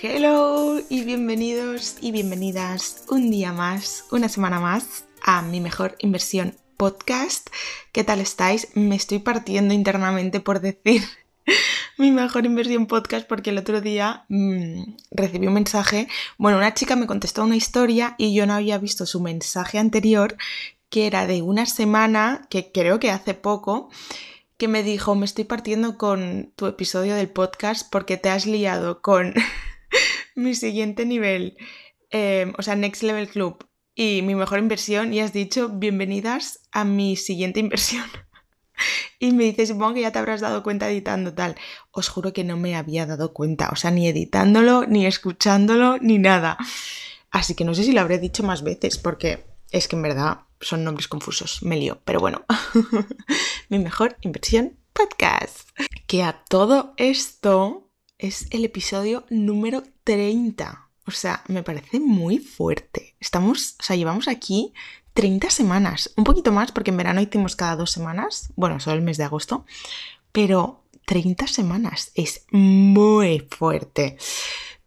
Hello y bienvenidos y bienvenidas un día más, una semana más a mi mejor inversión podcast. ¿Qué tal estáis? Me estoy partiendo internamente por decir mi mejor inversión podcast porque el otro día mmm, recibí un mensaje, bueno, una chica me contestó una historia y yo no había visto su mensaje anterior que era de una semana, que creo que hace poco, que me dijo, me estoy partiendo con tu episodio del podcast porque te has liado con mi siguiente nivel, eh, o sea, Next Level Club y mi mejor inversión y has dicho, bienvenidas a mi siguiente inversión. Y me dice, supongo que ya te habrás dado cuenta editando tal. Os juro que no me había dado cuenta, o sea, ni editándolo, ni escuchándolo, ni nada. Así que no sé si lo habré dicho más veces, porque es que en verdad son nombres confusos, me lío. Pero bueno, mi mejor inversión podcast. Que a todo esto es el episodio número 30. O sea, me parece muy fuerte. Estamos, o sea, llevamos aquí 30 semanas, un poquito más porque en verano hicimos cada dos semanas, bueno, solo el mes de agosto, pero 30 semanas es muy fuerte.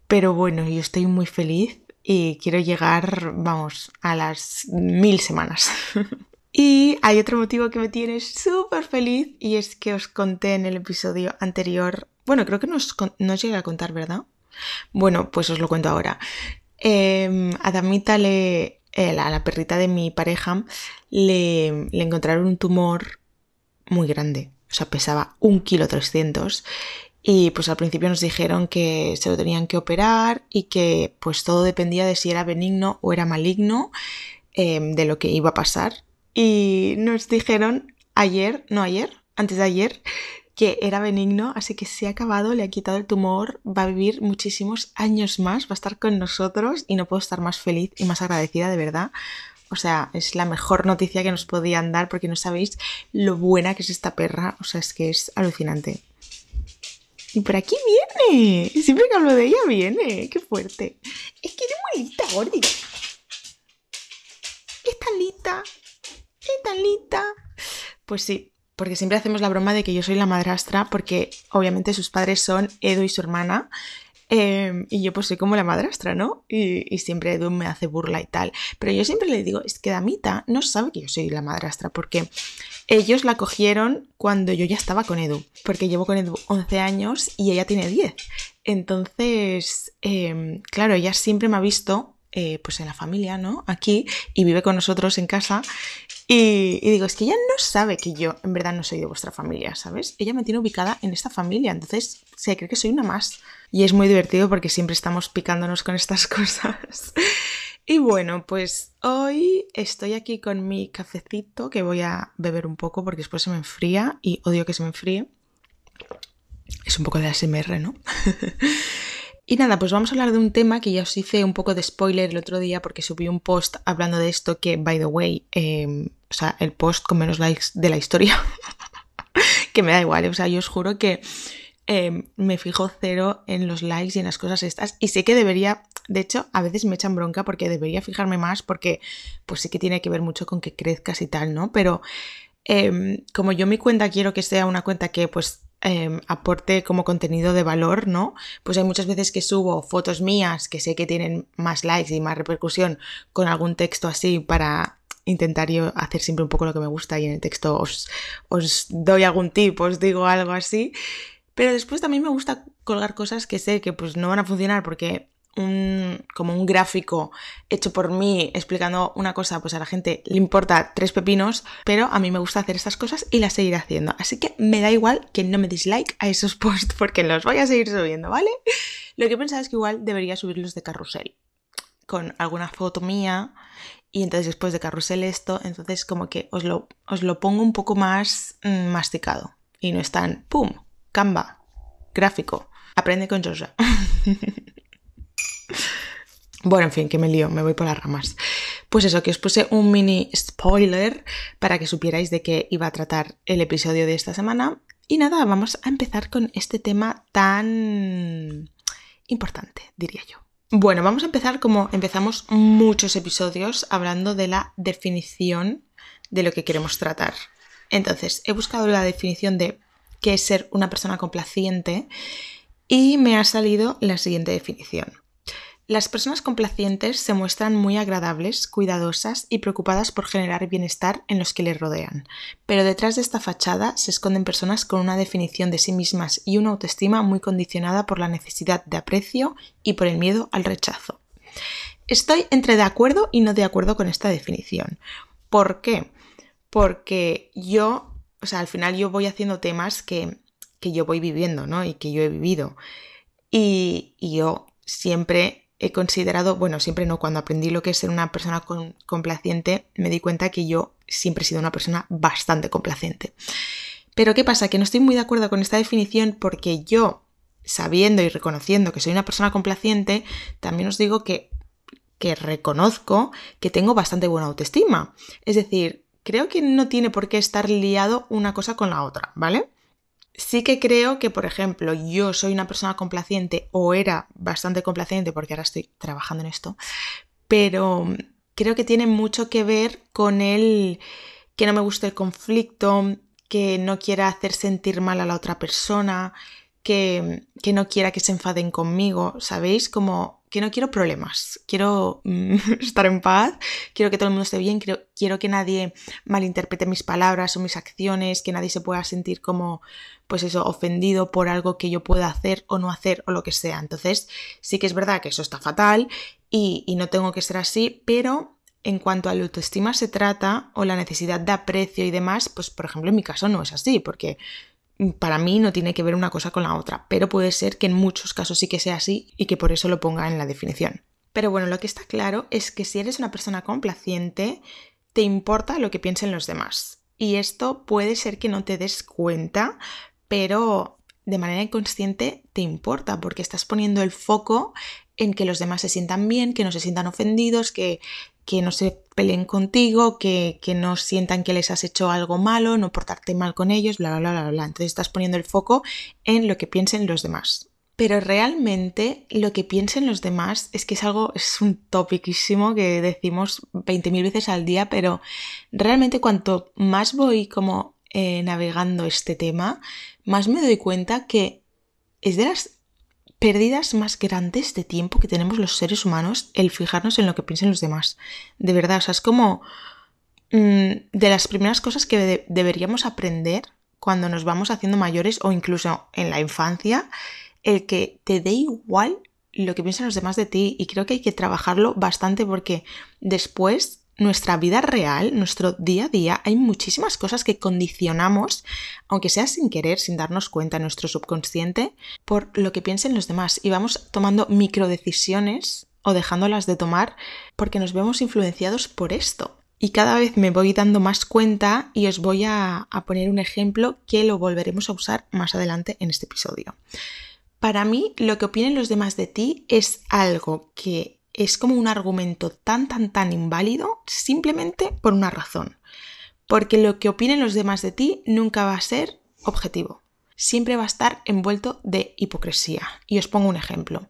Pero bueno, yo estoy muy feliz y quiero llegar, vamos, a las mil semanas. y hay otro motivo que me tiene súper feliz y es que os conté en el episodio anterior, bueno, creo que no os, llegué a contar, ¿verdad? Bueno, pues os lo cuento ahora. Eh, a Damita le, a la perrita de mi pareja le, encontraron un tumor muy grande. O sea, pesaba un kilo trescientos. Y pues al principio nos dijeron que se lo tenían que operar y que pues todo dependía de si era benigno o era maligno, eh, de lo que iba a pasar. Y nos dijeron ayer, no ayer, antes de ayer, que era benigno, así que se ha acabado, le ha quitado el tumor, va a vivir muchísimos años más, va a estar con nosotros y no puedo estar más feliz y más agradecida de verdad. O sea, es la mejor noticia que nos podían dar porque no sabéis lo buena que es esta perra, o sea, es que es alucinante. Y por aquí viene, siempre que hablo de ella viene, qué fuerte. Es que eres muy lista, Gordi. Es tan lista, es. Pues sí, porque siempre hacemos la broma de que yo soy la madrastra, porque obviamente sus padres son Edu y su hermana, eh, y yo pues soy como la madrastra, ¿no? Y, siempre Edu me hace burla y tal. Pero yo siempre le digo, es que Damita no sabe que yo soy la madrastra, porque ellos la cogieron cuando yo ya estaba con Edu, porque llevo con Edu 11 años y ella tiene 10. Entonces, eh, claro, ella siempre me ha visto eh, pues en la familia, ¿no? Aquí y vive con nosotros en casa y, digo, es que ella no sabe que yo en verdad no soy de vuestra familia, ¿sabes? Ella me tiene ubicada en esta familia, entonces se cree que soy una más. Y es muy divertido porque siempre estamos picándonos con estas cosas. y bueno, pues hoy estoy aquí con mi cafecito que voy a beber un poco porque después se me enfría y odio que se me enfríe. Es un poco de ASMR, ¿no? Y nada, pues vamos a hablar de un tema que ya os hice un poco de spoiler el otro día porque subí un post hablando de esto que, by the way, eh, o sea, el post con menos likes de la historia, que me da igual, o sea, yo os juro que eh, me fijo cero en los likes y en las cosas estas y sé que debería, de hecho, a veces me echan bronca porque debería fijarme más porque pues sí que tiene que ver mucho con que crezcas y tal, ¿no? Pero eh, como yo mi cuenta quiero que sea una cuenta que pues eh, aporte como contenido de valor, ¿no? Pues hay muchas veces que subo fotos mías que sé que tienen más likes y más repercusión con algún texto así para intentar yo hacer siempre un poco lo que me gusta y en el texto os, doy algún tip, os digo algo así. Pero después también me gusta colgar cosas que sé que pues no van a funcionar porque un, como un gráfico hecho por mí explicando una cosa, pues a la gente le importa tres pepinos, pero a mí me gusta hacer estas cosas y las seguiré haciendo. Así que me da igual que no me dislike a esos posts porque los voy a seguir subiendo, ¿vale? Lo que he pensado es que igual debería subirlos de carrusel con alguna foto mía y entonces después de carrusel esto, entonces como que os lo, os lo pongo un poco más mmm, masticado y no es tan, ¡pum! Canva, gráfico, aprende con Georgia. Bueno, en fin, que me lío, me voy por las ramas. Pues eso, que os puse un mini spoiler para que supierais de qué iba a tratar el episodio de esta semana. Y nada, vamos a empezar con este tema tan importante, diría yo. Bueno, vamos a empezar como empezamos muchos episodios hablando de la definición de lo que queremos tratar. Entonces, he buscado la definición de qué es ser una persona complaciente y me ha salido la siguiente definición. Las personas complacientes se muestran muy agradables, cuidadosas y preocupadas por generar bienestar en los que les rodean, pero detrás de esta fachada se esconden personas con una definición de sí mismas y una autoestima muy condicionada por la necesidad de aprecio y por el miedo al rechazo. Estoy entre de acuerdo y no de acuerdo con esta definición. ¿Por qué? Porque yo, o sea, al final yo voy haciendo temas que, yo voy viviendo, ¿no? Y que yo he vivido. Y, y yo siempre he considerado, bueno, siempre no, cuando aprendí lo que es ser una persona complaciente, me di cuenta que yo siempre he sido una persona bastante complaciente. Pero ¿qué pasa? Que no estoy muy de acuerdo con esta definición porque yo, sabiendo y reconociendo que soy una persona complaciente, también os digo que, que reconozco que tengo bastante buena autoestima. Es decir, creo que no tiene por qué estar liado una cosa con la otra, ¿vale? Sí que creo que, por ejemplo, yo soy una persona complaciente o era bastante complaciente porque ahora estoy trabajando en esto, pero creo que tiene mucho que ver con el que no me guste el conflicto, que no quiera hacer sentir mal a la otra persona, que, que no quiera que se enfaden conmigo, ¿sabéis? Como que no quiero problemas, quiero mm, estar en paz, quiero que todo el mundo esté bien, quiero, quiero, que nadie malinterprete mis palabras o mis acciones, que nadie se pueda sentir como, pues eso, ofendido por algo que yo pueda hacer o no hacer o lo que sea. Entonces, sí que es verdad que eso está fatal y, y no tengo que ser así, pero en cuanto a la autoestima se trata o la necesidad de aprecio y demás, pues por ejemplo en mi caso no es así, porque para mí no tiene que ver una cosa con la otra, pero puede ser que en muchos casos sí que sea así y que por eso lo ponga en la definición. Pero bueno, lo que está claro es que si eres una persona complaciente, te importa lo que piensen los demás. Y esto puede ser que no te des cuenta, pero de manera inconsciente te importa porque estás poniendo el foco en que los demás se sientan bien, que no se sientan ofendidos, que que no se peleen contigo, que, que, no sientan que les has hecho algo malo, no portarte mal con ellos, bla, bla, bla, bla, Entonces estás poniendo el foco en lo que piensen los demás. Pero realmente lo que piensen los demás es que es algo, es un topiquísimo que decimos 20.000 veces al día, pero realmente cuanto más voy como eh, navegando este tema, más me doy cuenta que es de las pérdidas más grandes de tiempo que tenemos los seres humanos el fijarnos en lo que piensen los demás. De verdad, o sea, es como mm, de las primeras cosas que deberíamos aprender cuando nos vamos haciendo mayores o incluso en la infancia, el que te dé igual lo que piensan los demás de ti y creo que hay que trabajarlo bastante porque después nuestra vida real, nuestro día a día, hay muchísimas cosas que condicionamos, aunque sea sin querer, sin darnos cuenta en nuestro subconsciente, por lo que piensen los demás. Y vamos tomando microdecisiones o dejándolas de tomar porque nos vemos influenciados por esto. Y cada vez me voy dando más cuenta y os voy a, a poner un ejemplo que lo volveremos a usar más adelante en este episodio. Para mí, lo que opinen los demás de ti es algo que es como un argumento tan, tan, tan inválido simplemente por una razón. Porque lo que opinen los demás de ti nunca va a ser objetivo. Siempre va a estar envuelto de hipocresía. Y os pongo un ejemplo.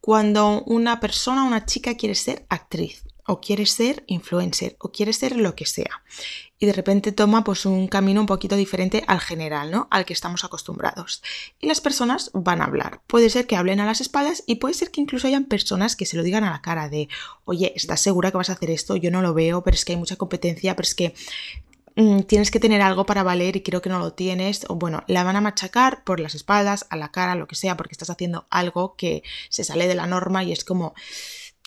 Cuando una persona, una chica quiere ser actriz, o quiere ser influencer, o quiere ser lo que sea, y de repente toma pues un camino un poquito diferente al general, ¿no? Al que estamos acostumbrados. Y las personas van a hablar. Puede ser que hablen a las espaldas y puede ser que incluso hayan personas que se lo digan a la cara de, oye, ¿estás segura que vas a hacer esto? Yo no lo veo, pero es que hay mucha competencia, pero es que mm, tienes que tener algo para valer y creo que no lo tienes. O bueno, la van a machacar por las espaldas, a la cara, lo que sea, porque estás haciendo algo que se sale de la norma y es como,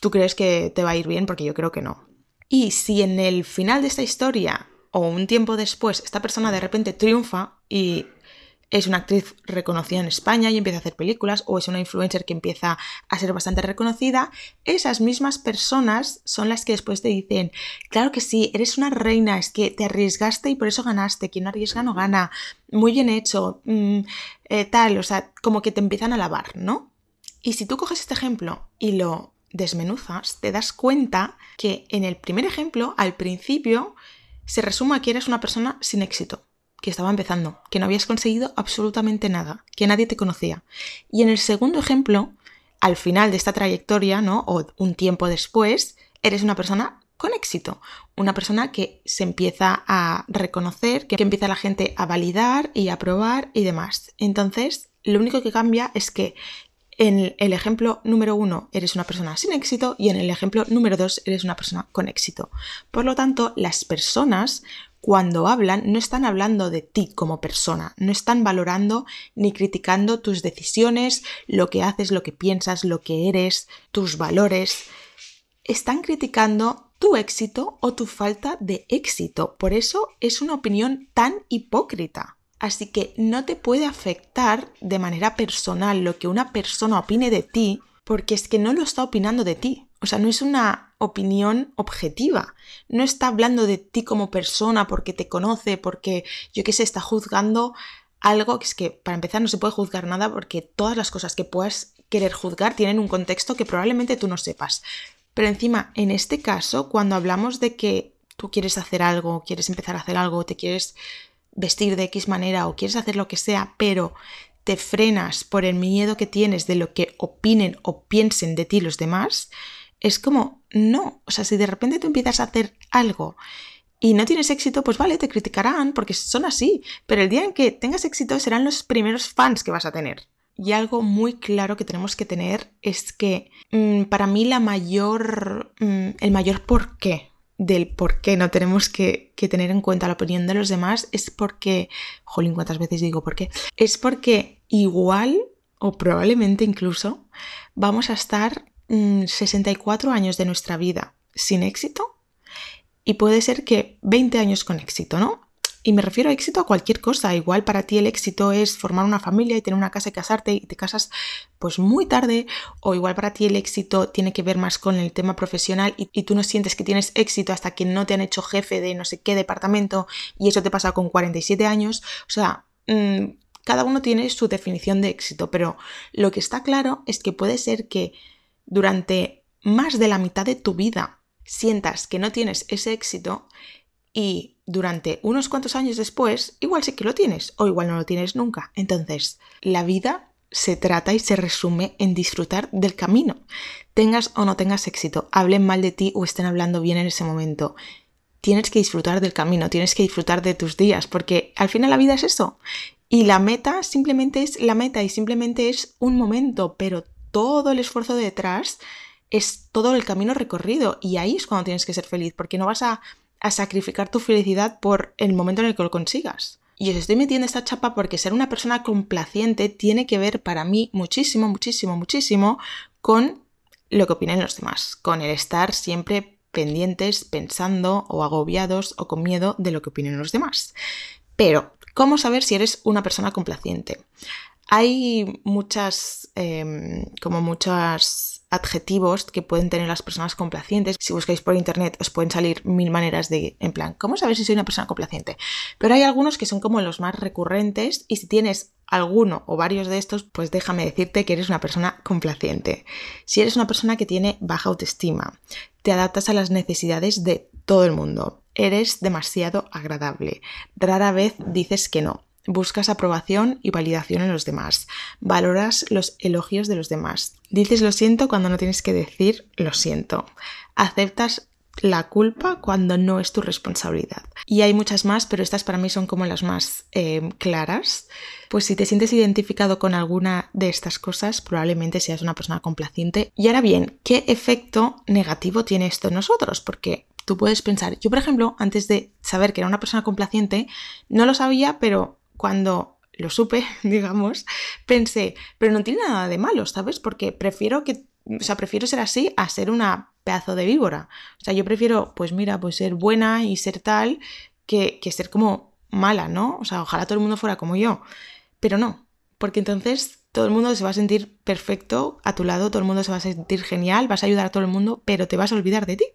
tú crees que te va a ir bien porque yo creo que no. Y si en el final de esta historia o un tiempo después esta persona de repente triunfa y es una actriz reconocida en España y empieza a hacer películas, o es una influencer que empieza a ser bastante reconocida, esas mismas personas son las que después te dicen, claro que sí, eres una reina, es que te arriesgaste y por eso ganaste, quien no arriesga no gana, muy bien hecho, mm, eh, tal, o sea, como que te empiezan a lavar, ¿no? Y si tú coges este ejemplo y lo desmenuzas, te das cuenta que en el primer ejemplo, al principio, se resuma que eres una persona sin éxito, que estaba empezando, que no habías conseguido absolutamente nada, que nadie te conocía. Y en el segundo ejemplo, al final de esta trayectoria, ¿no? O un tiempo después, eres una persona con éxito, una persona que se empieza a reconocer, que empieza la gente a validar y a probar y demás. Entonces, Lo único que cambia es que en el ejemplo número uno eres una persona sin éxito y en el ejemplo número dos eres una persona con éxito. Por lo tanto, las personas cuando hablan no están hablando de ti como persona, no están valorando ni criticando tus decisiones, lo que haces, lo que piensas, lo que eres, tus valores. Están criticando tu éxito o tu falta de éxito. Por eso es una opinión tan hipócrita. Así que no te puede afectar de manera personal lo que una persona opine de ti, porque es que no lo está opinando de ti. O sea, no es una opinión objetiva. No está hablando de ti como persona porque te conoce, porque yo qué sé, está juzgando algo que es que para empezar no se puede juzgar nada porque todas las cosas que puedas querer juzgar tienen un contexto que probablemente tú no sepas. Pero encima, en este caso, cuando hablamos de que tú quieres hacer algo, quieres empezar a hacer algo, te quieres vestir de X manera o quieres hacer lo que sea, pero te frenas por el miedo que tienes de lo que opinen o piensen de ti los demás, es como, no, o sea, si de repente tú empiezas a hacer algo y no tienes éxito, pues vale, te criticarán porque son así, pero el día en que tengas éxito serán los primeros fans que vas a tener. Y algo muy claro que tenemos que tener es que mm, para mí la mayor, mm, el mayor porqué del por qué no tenemos que, tener en cuenta la opinión de los demás es porque, jolín, cuántas veces digo por qué, es porque igual o probablemente incluso vamos a estar 64 mm, años de nuestra vida sin éxito y puede ser que 20 años con éxito, ¿no? Y me refiero a éxito a cualquier cosa. Igual para ti el éxito es formar una familia y tener una casa y casarte y te casas pues muy tarde. O igual para ti el éxito tiene que ver más con el tema profesional y, tú no sientes que tienes éxito hasta que no te han hecho jefe de no sé qué departamento y eso te pasa con 47 años. O sea, mm, cada uno tiene su definición de éxito, pero lo que está claro es que puede ser que durante más de la mitad de tu vida sientas que no tienes ese éxito y durante unos cuantos años después, igual sí que lo tienes o igual no lo tienes nunca. Entonces, la vida se trata y se resume en disfrutar del camino. Tengas o no tengas éxito, hablen mal de ti o estén hablando bien en ese momento. Tienes que disfrutar del camino, tienes que disfrutar de tus días, porque al final la vida es eso. Y la meta simplemente es la meta y simplemente es un momento, pero todo el esfuerzo detrás es todo el camino recorrido y ahí es cuando tienes que ser feliz, porque no vas a a sacrificar tu felicidad por el momento en el que lo consigas. Y os estoy metiendo esta chapa porque ser una persona complaciente tiene que ver para mí muchísimo, muchísimo, muchísimo con lo que opinen los demás, con el estar siempre pendientes, pensando o agobiados o con miedo de lo que opinen los demás. Pero, ¿cómo saber si eres una persona complaciente? Hay muchas, em, como muchas adjetivos que pueden tener las personas complacientes. Si buscáis por internet os pueden salir mil maneras de, en plan, ¿cómo sabes si soy una persona complaciente? Pero hay algunos que son como los más recurrentes y si tienes alguno o varios de estos, pues déjame decirte que eres una persona complaciente. Si eres una persona que tiene baja autoestima, te adaptas a las necesidades de todo el mundo, eres demasiado agradable, rara vez dices que no, Buscas aprobación y validación en los demás. Valoras los elogios de los demás. Dices lo siento cuando no tienes que decir lo siento. Aceptas la culpa cuando no es tu responsabilidad. Y hay muchas más, pero estas para mí son como las más eh, claras. Pues si te sientes identificado con alguna de estas cosas, probablemente seas una persona complaciente. Y ahora bien, ¿qué efecto negativo tiene esto en nosotros? Porque tú puedes pensar, yo por ejemplo, antes de saber que era una persona complaciente, no lo sabía, pero cuando lo supe, digamos, pensé, pero no tiene nada de malo, ¿sabes? Porque prefiero que, o sea, prefiero ser así a ser una pedazo de víbora. O sea, yo prefiero, pues mira, pues ser buena y ser tal que, que ser como mala, ¿no? O sea, ojalá todo el mundo fuera como yo. Pero no, porque entonces todo el mundo se va a sentir perfecto a tu lado, todo el mundo se va a sentir genial, vas a ayudar a todo el mundo, pero te vas a olvidar de ti.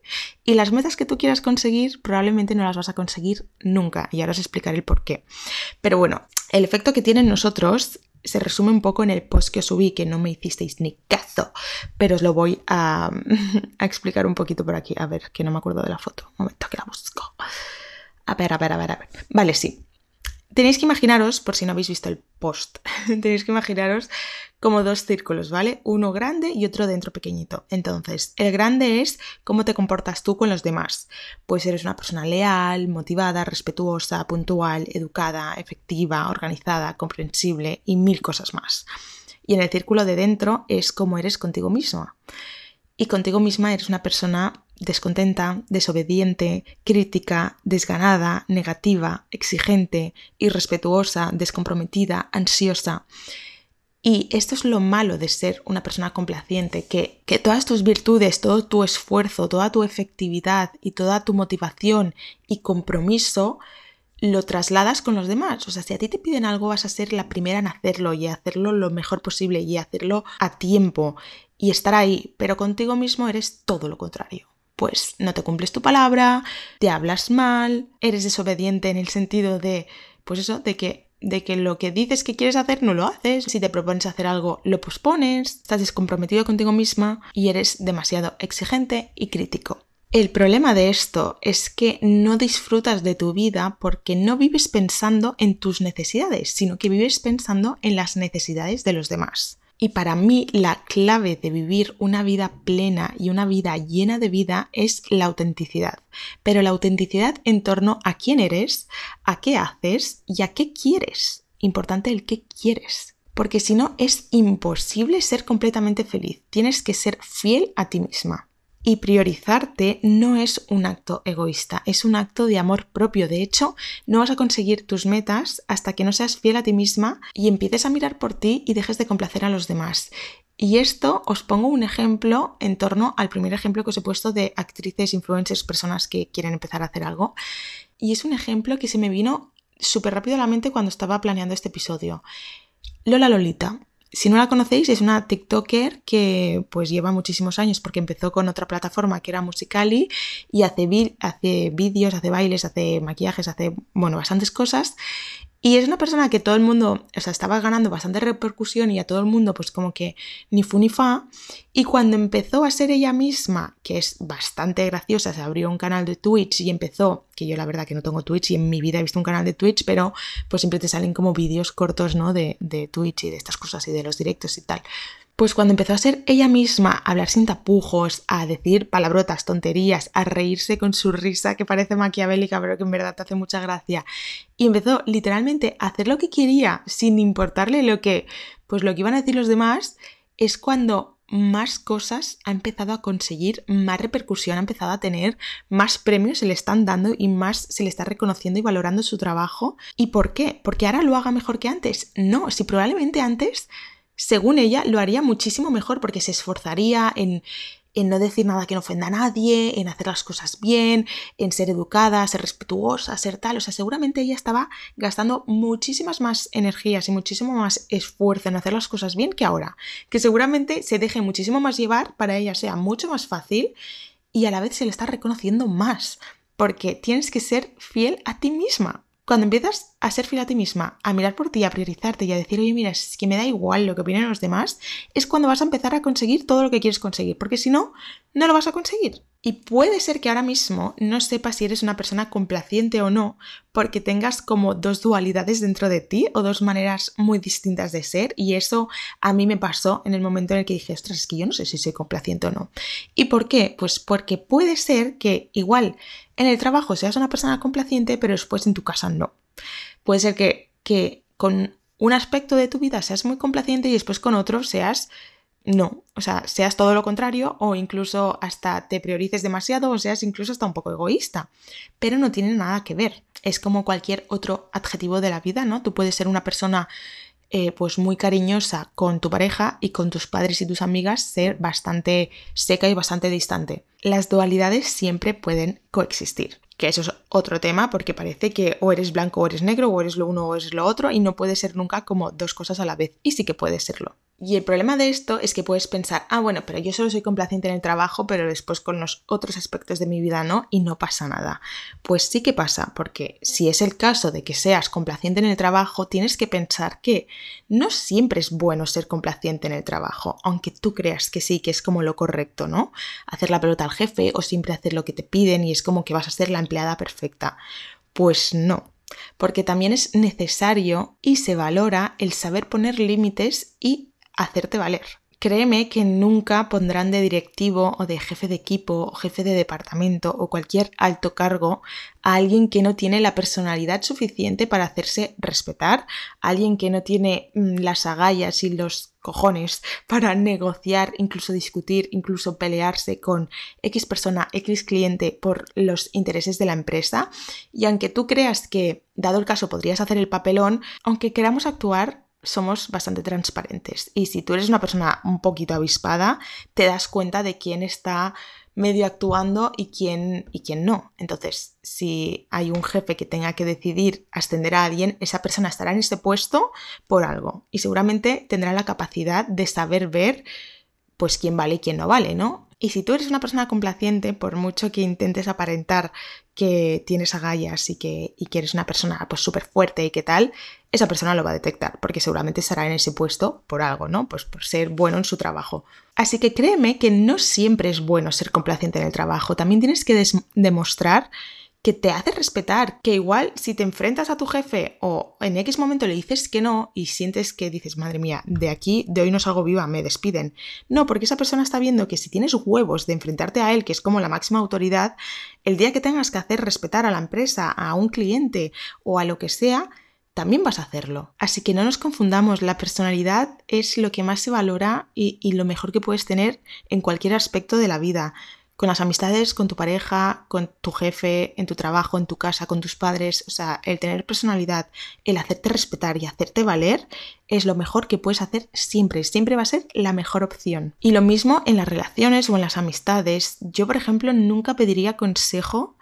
Y las metas que tú quieras conseguir probablemente no las vas a conseguir nunca, y ahora os explicaré el por qué. Pero bueno, el efecto que tienen nosotros se resume un poco en el post que os subí, que no me hicisteis ni cazo, pero os lo voy a, a explicar un poquito por aquí. A ver, que no me acuerdo de la foto. Un momento que la busco. A ver, a ver, a ver, a ver. Vale, sí. Tenéis que imaginaros, por si no habéis visto el post, tenéis que imaginaros como dos círculos, ¿vale? Uno grande y otro dentro pequeñito. Entonces, el grande es cómo te comportas tú con los demás. Pues eres una persona leal, motivada, respetuosa, puntual, educada, efectiva, organizada, comprensible y mil cosas más. Y en el círculo de dentro es cómo eres contigo misma. Y contigo misma eres una persona descontenta, desobediente, crítica, desganada, negativa, exigente, irrespetuosa, descomprometida, ansiosa. Y esto es lo malo de ser una persona complaciente, que, que, todas tus virtudes, todo tu esfuerzo, toda tu efectividad y toda tu motivación y compromiso lo trasladas con los demás. O sea, si a ti te piden algo, vas a ser la primera en hacerlo y hacerlo lo mejor posible y hacerlo a tiempo y estar ahí, pero contigo mismo eres todo lo contrario pues no te cumples tu palabra, te hablas mal, eres desobediente en el sentido de, pues eso, de que de que lo que dices que quieres hacer no lo haces, si te propones hacer algo lo pospones, estás descomprometido contigo misma y eres demasiado exigente y crítico. El problema de esto es que no disfrutas de tu vida porque no vives pensando en tus necesidades, sino que vives pensando en las necesidades de los demás. Y para mí la clave de vivir una vida plena y una vida llena de vida es la autenticidad. Pero la autenticidad en torno a quién eres, a qué haces y a qué quieres. Importante el qué quieres. Porque si no es imposible ser completamente feliz. Tienes que ser fiel a ti misma. Y priorizarte no es un acto egoísta, es un acto de amor propio. De hecho, no vas a conseguir tus metas hasta que no seas fiel a ti misma y empieces a mirar por ti y dejes de complacer a los demás. Y esto os pongo un ejemplo en torno al primer ejemplo que os he puesto de actrices, influencers, personas que quieren empezar a hacer algo. Y es un ejemplo que se me vino súper rápido a la mente cuando estaba planeando este episodio. Lola Lolita. Si no la conocéis, es una TikToker que pues lleva muchísimos años porque empezó con otra plataforma que era Musicali y hace, hace vídeos, hace bailes, hace maquillajes, hace, bueno, bastantes cosas. Y es una persona que todo el mundo, o sea, estaba ganando bastante repercusión y a todo el mundo pues como que ni fu ni fa. Y cuando empezó a ser ella misma, que es bastante graciosa, se abrió un canal de Twitch y empezó, que yo la verdad que no tengo Twitch y en mi vida he visto un canal de Twitch, pero pues siempre te salen como vídeos cortos, ¿no? De, de Twitch y de estas cosas y de los directos y tal. Pues cuando empezó a ser ella misma, a hablar sin tapujos, a decir palabrotas, tonterías, a reírse con su risa que parece maquiavélica pero que en verdad te hace mucha gracia, y empezó literalmente a hacer lo que quería sin importarle lo que, pues lo que iban a decir los demás, es cuando más cosas ha empezado a conseguir, más repercusión ha empezado a tener, más premios se le están dando y más se le está reconociendo y valorando su trabajo. ¿Y por qué? ¿Porque ahora lo haga mejor que antes? No, si probablemente antes según ella, lo haría muchísimo mejor porque se esforzaría en, en no decir nada que no ofenda a nadie, en hacer las cosas bien, en ser educada, ser respetuosa, ser tal. O sea, seguramente ella estaba gastando muchísimas más energías y muchísimo más esfuerzo en hacer las cosas bien que ahora. Que seguramente se deje muchísimo más llevar, para ella sea mucho más fácil y a la vez se le está reconociendo más. Porque tienes que ser fiel a ti misma. Cuando empiezas a ser fiel a ti misma, a mirar por ti, a priorizarte y a decir, oye, mira, es que me da igual lo que opinen los demás, es cuando vas a empezar a conseguir todo lo que quieres conseguir, porque si no, no lo vas a conseguir. Y puede ser que ahora mismo no sepas si eres una persona complaciente o no, porque tengas como dos dualidades dentro de ti o dos maneras muy distintas de ser, y eso a mí me pasó en el momento en el que dije, ostras, es que yo no sé si soy complaciente o no. ¿Y por qué? Pues porque puede ser que igual en el trabajo seas una persona complaciente, pero después en tu casa no. Puede ser que, que con un aspecto de tu vida seas muy complaciente y después con otro seas no, o sea, seas todo lo contrario o incluso hasta te priorices demasiado o seas incluso hasta un poco egoísta. Pero no tiene nada que ver. Es como cualquier otro adjetivo de la vida, ¿no? Tú puedes ser una persona eh, pues muy cariñosa con tu pareja y con tus padres y tus amigas ser bastante seca y bastante distante. Las dualidades siempre pueden coexistir. Que eso es otro tema porque parece que o eres blanco o eres negro o eres lo uno o eres lo otro y no puede ser nunca como dos cosas a la vez. Y sí que puede serlo. Y el problema de esto es que puedes pensar, ah, bueno, pero yo solo soy complaciente en el trabajo, pero después con los otros aspectos de mi vida no, y no pasa nada. Pues sí que pasa, porque si es el caso de que seas complaciente en el trabajo, tienes que pensar que no siempre es bueno ser complaciente en el trabajo, aunque tú creas que sí, que es como lo correcto, ¿no? Hacer la pelota al jefe o siempre hacer lo que te piden y es como que vas a ser la empleada perfecta. Pues no, porque también es necesario y se valora el saber poner límites y hacerte valer. Créeme que nunca pondrán de directivo o de jefe de equipo o jefe de departamento o cualquier alto cargo a alguien que no tiene la personalidad suficiente para hacerse respetar, a alguien que no tiene mm, las agallas y los cojones para negociar, incluso discutir, incluso pelearse con X persona, X cliente por los intereses de la empresa. Y aunque tú creas que, dado el caso, podrías hacer el papelón, aunque queramos actuar somos bastante transparentes. Y si tú eres una persona un poquito avispada, te das cuenta de quién está medio actuando y quién, y quién no. Entonces, si hay un jefe que tenga que decidir ascender a alguien, esa persona estará en ese puesto por algo. Y seguramente tendrá la capacidad de saber ver pues quién vale y quién no vale, ¿no? Y si tú eres una persona complaciente, por mucho que intentes aparentar que tienes agallas y que, y que eres una persona pues súper fuerte y qué tal, esa persona lo va a detectar, porque seguramente estará en ese puesto por algo, ¿no? Pues por ser bueno en su trabajo. Así que créeme que no siempre es bueno ser complaciente en el trabajo, también tienes que demostrar que te hace respetar, que igual si te enfrentas a tu jefe o en X momento le dices que no y sientes que dices, madre mía, de aquí, de hoy no salgo viva, me despiden. No, porque esa persona está viendo que si tienes huevos de enfrentarte a él, que es como la máxima autoridad, el día que tengas que hacer respetar a la empresa, a un cliente o a lo que sea, también vas a hacerlo. Así que no nos confundamos, la personalidad es lo que más se valora y, y lo mejor que puedes tener en cualquier aspecto de la vida con las amistades, con tu pareja, con tu jefe, en tu trabajo, en tu casa, con tus padres. O sea, el tener personalidad, el hacerte respetar y hacerte valer es lo mejor que puedes hacer siempre. Siempre va a ser la mejor opción. Y lo mismo en las relaciones o en las amistades. Yo, por ejemplo, nunca pediría consejo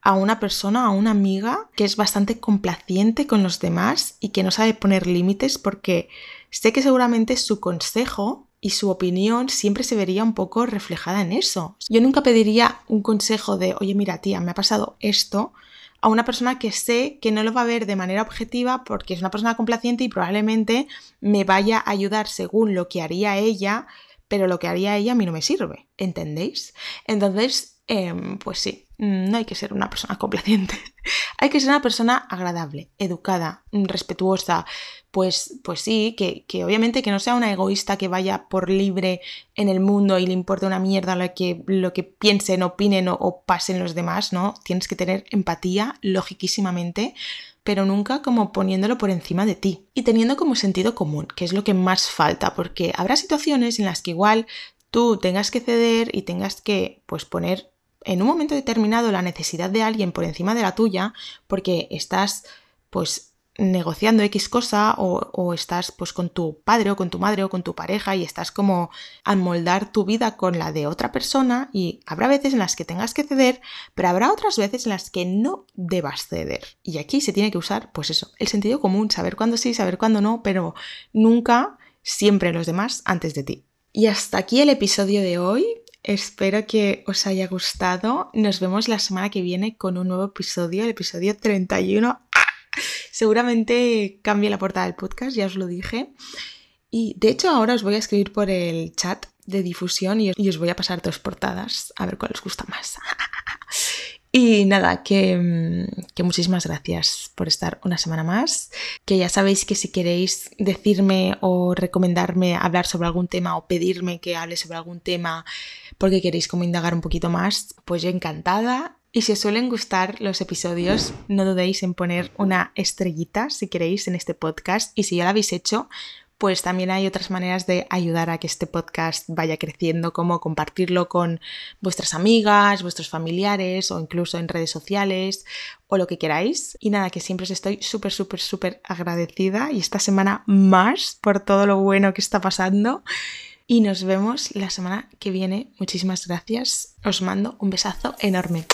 a una persona, a una amiga que es bastante complaciente con los demás y que no sabe poner límites porque sé que seguramente su consejo y su opinión siempre se vería un poco reflejada en eso. Yo nunca pediría un consejo de, oye, mira, tía, me ha pasado esto a una persona que sé que no lo va a ver de manera objetiva porque es una persona complaciente y probablemente me vaya a ayudar según lo que haría ella, pero lo que haría ella a mí no me sirve. ¿Entendéis? Entonces, em, pues sí, no hay que ser una persona complaciente. hay que ser una persona agradable, educada, respetuosa, pues, pues sí, que, que, obviamente que no sea una egoísta que vaya por libre en el mundo y le importe una mierda lo que, lo que piensen, opinen o, pasen los demás, ¿no? Tienes que tener empatía, logiquísimamente, pero nunca como poniéndolo por encima de ti y teniendo como sentido común, que es lo que más falta, porque habrá situaciones en las que igual tú tengas que ceder y tengas que pues poner en un momento determinado la necesidad de alguien por encima de la tuya porque estás pues negociando X cosa o, estás pues con tu padre o con tu madre o con tu pareja y estás como a moldar tu vida con la de otra persona y habrá veces en las que tengas que ceder, pero habrá otras veces en las que no debas ceder. Y aquí se tiene que usar pues eso, el sentido común, saber cuándo sí, saber cuándo no, pero nunca siempre los demás antes de ti. Y hasta aquí el episodio de hoy. Espero que os haya gustado. Nos vemos la semana que viene con un nuevo episodio, el episodio 31. Seguramente cambie la portada del podcast, ya os lo dije. Y de hecho ahora os voy a escribir por el chat de difusión y os, voy a pasar dos portadas a ver cuál os gusta más. Y nada, que, que, muchísimas gracias por estar una semana más. Que ya sabéis que si queréis decirme o recomendarme hablar sobre algún tema o pedirme que hable sobre algún tema porque queréis como indagar un poquito más, pues yo encantada. Y si os suelen gustar los episodios, no dudéis en poner una estrellita si queréis en este podcast. Y si ya lo habéis hecho, pues también hay otras maneras de ayudar a que este podcast vaya creciendo, como compartirlo con vuestras amigas, vuestros familiares o incluso en redes sociales o lo que queráis. Y nada, que siempre os estoy súper, súper, súper agradecida y esta semana más por todo lo bueno que está pasando. Y nos vemos la semana que viene. Muchísimas gracias. Os mando un besazo enorme.